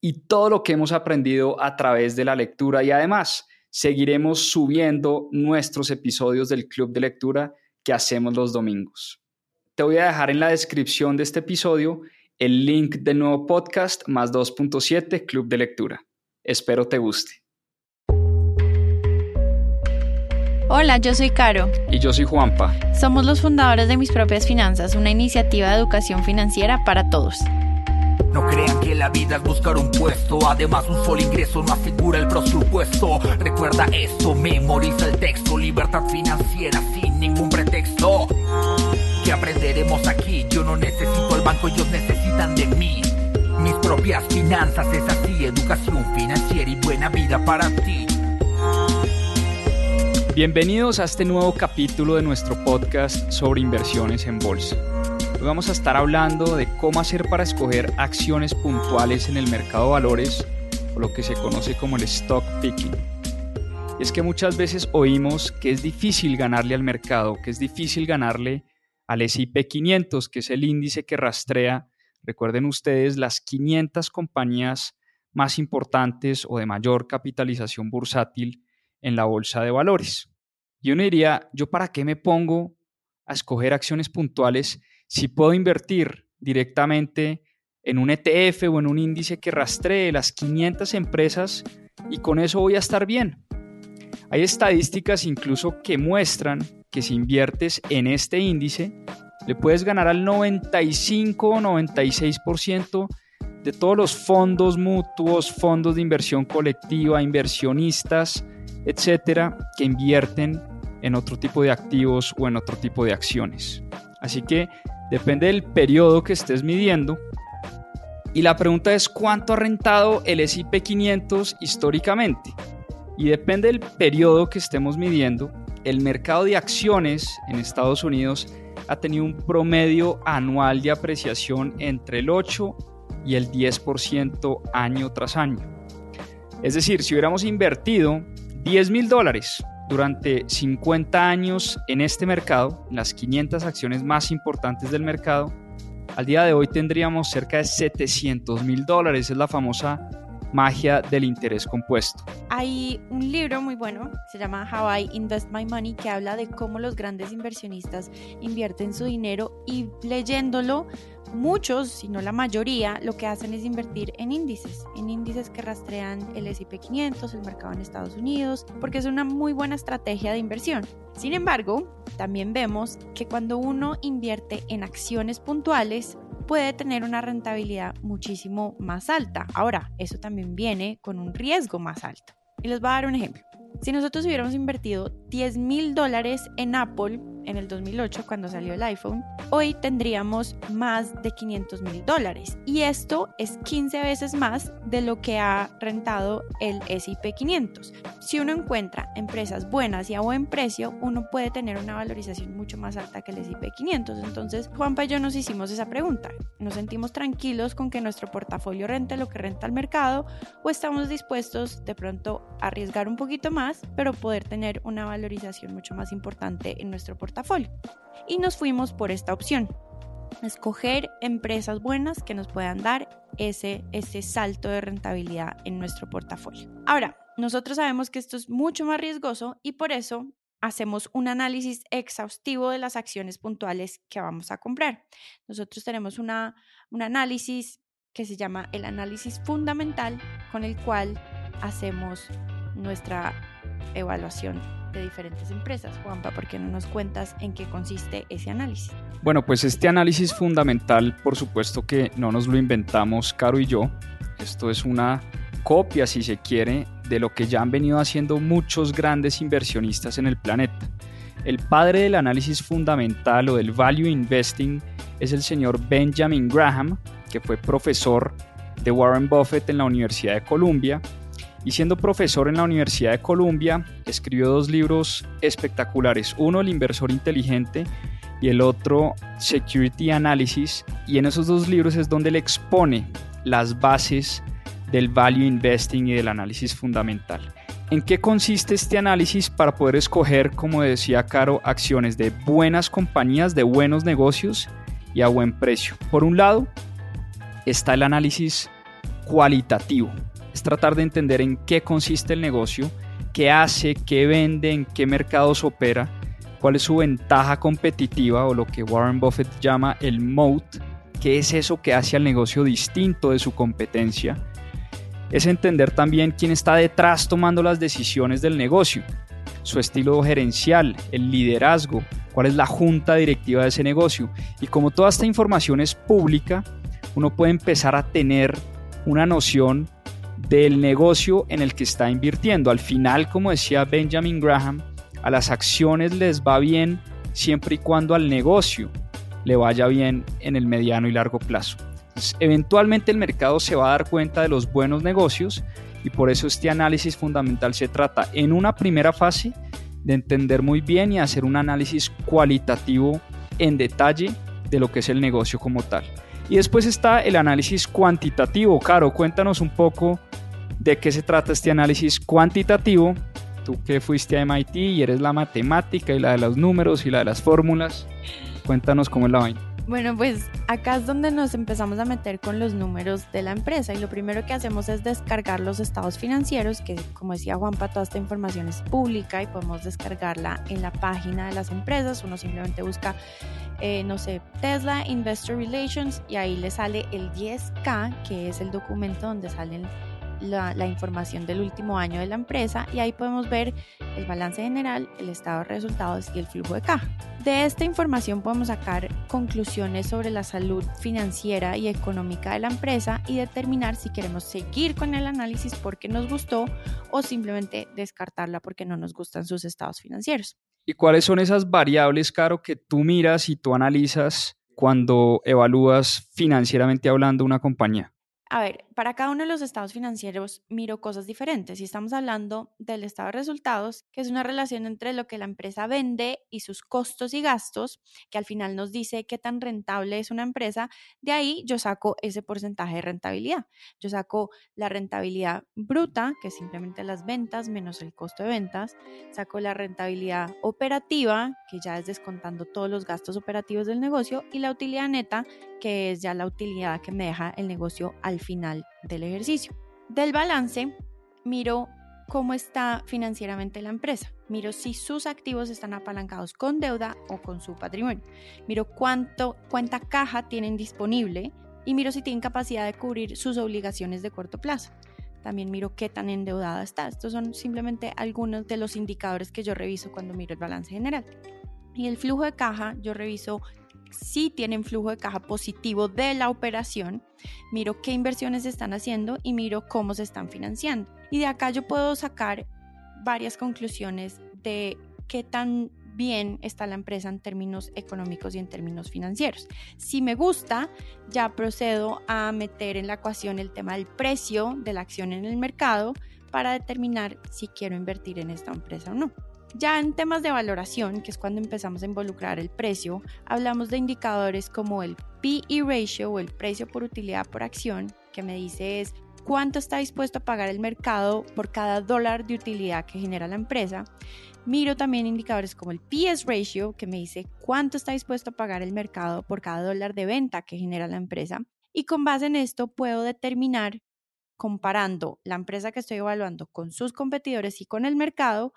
y todo lo que hemos aprendido a través de la lectura y además seguiremos subiendo nuestros episodios del Club de Lectura que hacemos los domingos. Te voy a dejar en la descripción de este episodio el link del nuevo podcast más 2.7 Club de Lectura. Espero te guste. Hola, yo soy Caro. Y yo soy Juanpa. Somos los fundadores de Mis Propias Finanzas, una iniciativa de educación financiera para todos. No crean que la vida es buscar un puesto, además un solo ingreso no asegura el presupuesto. Recuerda eso, memoriza el texto, libertad financiera sin ningún pretexto. ¿Qué aprenderemos aquí? Yo no necesito el banco, ellos necesitan de mí. Mis propias finanzas es así, educación financiera y buena vida para ti. Bienvenidos a este nuevo capítulo de nuestro podcast sobre inversiones en bolsa. Hoy vamos a estar hablando de cómo hacer para escoger acciones puntuales en el mercado de valores o lo que se conoce como el stock picking. Es que muchas veces oímos que es difícil ganarle al mercado, que es difícil ganarle al S&P 500, que es el índice que rastrea, recuerden ustedes, las 500 compañías más importantes o de mayor capitalización bursátil en la bolsa de valores. Y uno diría, ¿yo para qué me pongo a escoger acciones puntuales si puedo invertir directamente en un ETF o en un índice que rastree las 500 empresas y con eso voy a estar bien? Hay estadísticas incluso que muestran que si inviertes en este índice, le puedes ganar al 95 o 96% de todos los fondos mutuos, fondos de inversión colectiva, inversionistas, etcétera, que invierten en otro tipo de activos o en otro tipo de acciones. Así que depende del periodo que estés midiendo. Y la pregunta es cuánto ha rentado el S&P 500 históricamente. Y depende del periodo que estemos midiendo, el mercado de acciones en Estados Unidos ha tenido un promedio anual de apreciación entre el 8 y el 10% año tras año. Es decir, si hubiéramos invertido 10 mil dólares durante 50 años en este mercado, en las 500 acciones más importantes del mercado, al día de hoy tendríamos cerca de 700 mil dólares. Es la famosa magia del interés compuesto. Hay un libro muy bueno, se llama How I Invest My Money, que habla de cómo los grandes inversionistas invierten su dinero y leyéndolo Muchos, si no la mayoría, lo que hacen es invertir en índices, en índices que rastrean el S&P 500, el mercado en Estados Unidos, porque es una muy buena estrategia de inversión. Sin embargo, también vemos que cuando uno invierte en acciones puntuales, puede tener una rentabilidad muchísimo más alta. Ahora, eso también viene con un riesgo más alto. Y les voy a dar un ejemplo. Si nosotros hubiéramos invertido 10 mil dólares en Apple en el 2008 cuando salió el iPhone, hoy tendríamos más de 500 mil dólares. Y esto es 15 veces más de lo que ha rentado el S&P 500. Si uno encuentra empresas buenas y a buen precio, uno puede tener una valorización mucho más alta que el S&P 500. Entonces, Juanpa y yo nos hicimos esa pregunta. ¿Nos sentimos tranquilos con que nuestro portafolio rente lo que renta el mercado o estamos dispuestos de pronto a arriesgar un poquito más, pero poder tener una valorización mucho más importante en nuestro portafolio? Y nos fuimos por esta opción, escoger empresas buenas que nos puedan dar ese, ese salto de rentabilidad en nuestro portafolio. Ahora, nosotros sabemos que esto es mucho más riesgoso y por eso hacemos un análisis exhaustivo de las acciones puntuales que vamos a comprar. Nosotros tenemos una, un análisis que se llama el análisis fundamental con el cual hacemos nuestra evaluación de diferentes empresas. Juanpa, ¿por qué no nos cuentas en qué consiste ese análisis? Bueno, pues este análisis fundamental, por supuesto que no nos lo inventamos Caro y yo. Esto es una copia, si se quiere, de lo que ya han venido haciendo muchos grandes inversionistas en el planeta. El padre del análisis fundamental o del value investing es el señor Benjamin Graham, que fue profesor de Warren Buffett en la Universidad de Columbia y siendo profesor en la Universidad de Columbia escribió dos libros espectaculares, uno El inversor inteligente y el otro Security Analysis y en esos dos libros es donde él expone las bases del value investing y del análisis fundamental. ¿En qué consiste este análisis para poder escoger, como decía Caro, acciones de buenas compañías, de buenos negocios y a buen precio? Por un lado, está el análisis cualitativo. Es tratar de entender en qué consiste el negocio, qué hace, qué vende, en qué mercados opera, cuál es su ventaja competitiva o lo que Warren Buffett llama el moat, qué es eso que hace al negocio distinto de su competencia es entender también quién está detrás tomando las decisiones del negocio, su estilo gerencial, el liderazgo, cuál es la junta directiva de ese negocio. Y como toda esta información es pública, uno puede empezar a tener una noción del negocio en el que está invirtiendo. Al final, como decía Benjamin Graham, a las acciones les va bien siempre y cuando al negocio le vaya bien en el mediano y largo plazo eventualmente el mercado se va a dar cuenta de los buenos negocios y por eso este análisis fundamental se trata en una primera fase de entender muy bien y hacer un análisis cualitativo en detalle de lo que es el negocio como tal. Y después está el análisis cuantitativo. Caro, cuéntanos un poco de qué se trata este análisis cuantitativo. Tú que fuiste a MIT y eres la matemática y la de los números y la de las fórmulas. Cuéntanos cómo es la vaina. Bueno, pues acá es donde nos empezamos a meter con los números de la empresa y lo primero que hacemos es descargar los estados financieros, que como decía Juanpa, toda esta información es pública y podemos descargarla en la página de las empresas. Uno simplemente busca, eh, no sé, Tesla Investor Relations y ahí le sale el 10K, que es el documento donde salen la, información del último año de la empresa y ahí podemos ver el balance general, el estado de resultados y el flujo de caja. De esta información podemos sacar conclusiones sobre la salud financiera y económica de la empresa y determinar si queremos seguir con el análisis porque nos gustó o simplemente descartarla porque no nos gustan sus estados financieros. ¿Y cuáles son esas variables, Caro, que tú miras y tú analizas cuando evalúas financieramente hablando una compañía? A ver, para cada uno de los estados financieros miro cosas diferentes. Y estamos hablando del estado de resultados, que es una relación entre lo que la empresa vende y sus costos y gastos, que al final nos dice qué tan rentable es una empresa. De ahí yo saco ese porcentaje de rentabilidad. Yo saco la rentabilidad bruta, que es simplemente las ventas menos el costo de ventas. Saco la rentabilidad operativa, que ya es descontando todos los gastos operativos del negocio. Y la utilidad neta, que es ya la utilidad que me deja el negocio al final del ejercicio. Del balance, miro cómo está financieramente la empresa. Miro si sus activos están apalancados con deuda o con su patrimonio. Miro cuánto cuenta caja tienen disponible y miro si tienen capacidad de cubrir sus obligaciones de corto plazo. También miro qué tan endeudada está. Estos son simplemente algunos de los indicadores que yo reviso cuando miro el balance general. Y el flujo de caja, yo reviso si tienen flujo de caja positivo de la operación, miro qué inversiones están haciendo y miro cómo se están financiando. Y de acá yo puedo sacar varias conclusiones de qué tan bien está la empresa en términos económicos y en términos financieros. Si me gusta, ya procedo a meter en la ecuación el tema del precio de la acción en el mercado para determinar si quiero invertir en esta empresa o no. Ya en temas de valoración, que es cuando empezamos a involucrar el precio, hablamos de indicadores como el PE ratio o el precio por utilidad por acción, que me dice es cuánto está dispuesto a pagar el mercado por cada dólar de utilidad que genera la empresa. Miro también indicadores como el PS ratio, que me dice cuánto está dispuesto a pagar el mercado por cada dólar de venta que genera la empresa. Y con base en esto puedo determinar, comparando la empresa que estoy evaluando con sus competidores y con el mercado,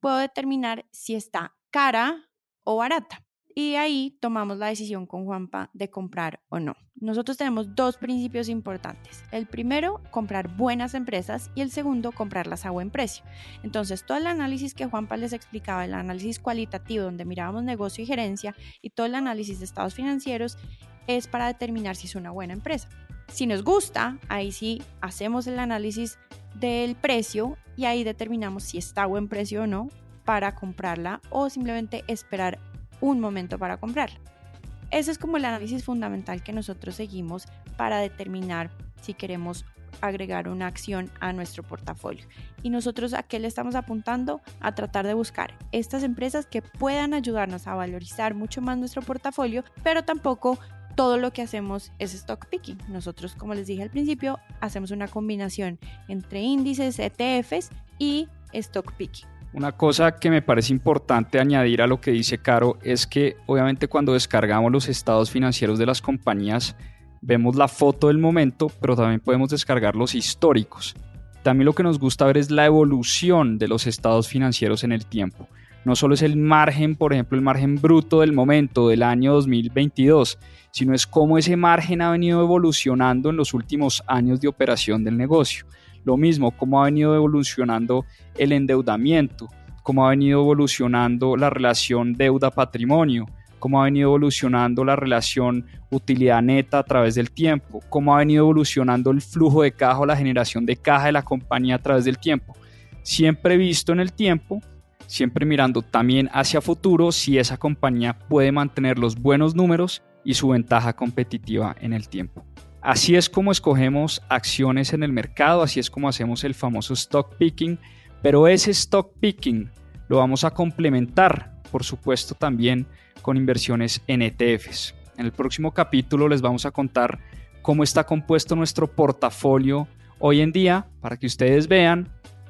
puedo determinar si está cara o barata. Y ahí tomamos la decisión con Juanpa de comprar o no. Nosotros tenemos dos principios importantes. El primero, comprar buenas empresas y el segundo, comprarlas a buen precio. Entonces, todo el análisis que Juanpa les explicaba, el análisis cualitativo donde mirábamos negocio y gerencia y todo el análisis de estados financieros es para determinar si es una buena empresa. Si nos gusta, ahí sí hacemos el análisis del precio y ahí determinamos si está a buen precio o no para comprarla o simplemente esperar un momento para comprarla. Ese es como el análisis fundamental que nosotros seguimos para determinar si queremos agregar una acción a nuestro portafolio. Y nosotros a qué le estamos apuntando? A tratar de buscar estas empresas que puedan ayudarnos a valorizar mucho más nuestro portafolio, pero tampoco todo lo que hacemos es stock picking. Nosotros, como les dije al principio, hacemos una combinación entre índices, ETFs y stock picking. Una cosa que me parece importante añadir a lo que dice Caro es que obviamente cuando descargamos los estados financieros de las compañías, vemos la foto del momento, pero también podemos descargar los históricos. También lo que nos gusta ver es la evolución de los estados financieros en el tiempo. No solo es el margen, por ejemplo, el margen bruto del momento del año 2022, sino es cómo ese margen ha venido evolucionando en los últimos años de operación del negocio. Lo mismo, cómo ha venido evolucionando el endeudamiento, cómo ha venido evolucionando la relación deuda-patrimonio, cómo ha venido evolucionando la relación utilidad neta a través del tiempo, cómo ha venido evolucionando el flujo de caja o la generación de caja de la compañía a través del tiempo. Siempre visto en el tiempo, siempre mirando también hacia futuro si esa compañía puede mantener los buenos números y su ventaja competitiva en el tiempo. Así es como escogemos acciones en el mercado, así es como hacemos el famoso stock picking, pero ese stock picking lo vamos a complementar, por supuesto, también con inversiones en ETFs. En el próximo capítulo les vamos a contar cómo está compuesto nuestro portafolio hoy en día para que ustedes vean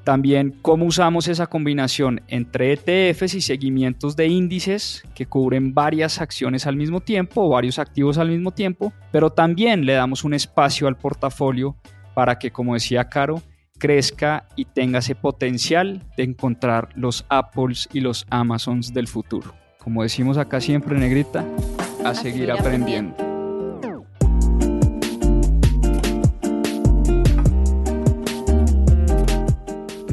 también cómo usamos esa combinación entre ETFs y seguimientos de índices que cubren varias acciones al mismo tiempo o varios activos al mismo tiempo, pero también le damos un espacio al portafolio para que, como decía Caro, crezca y tenga ese potencial de encontrar los Apples y los Amazons del futuro como decimos acá siempre, negrita, a, seguir, aprendiendo.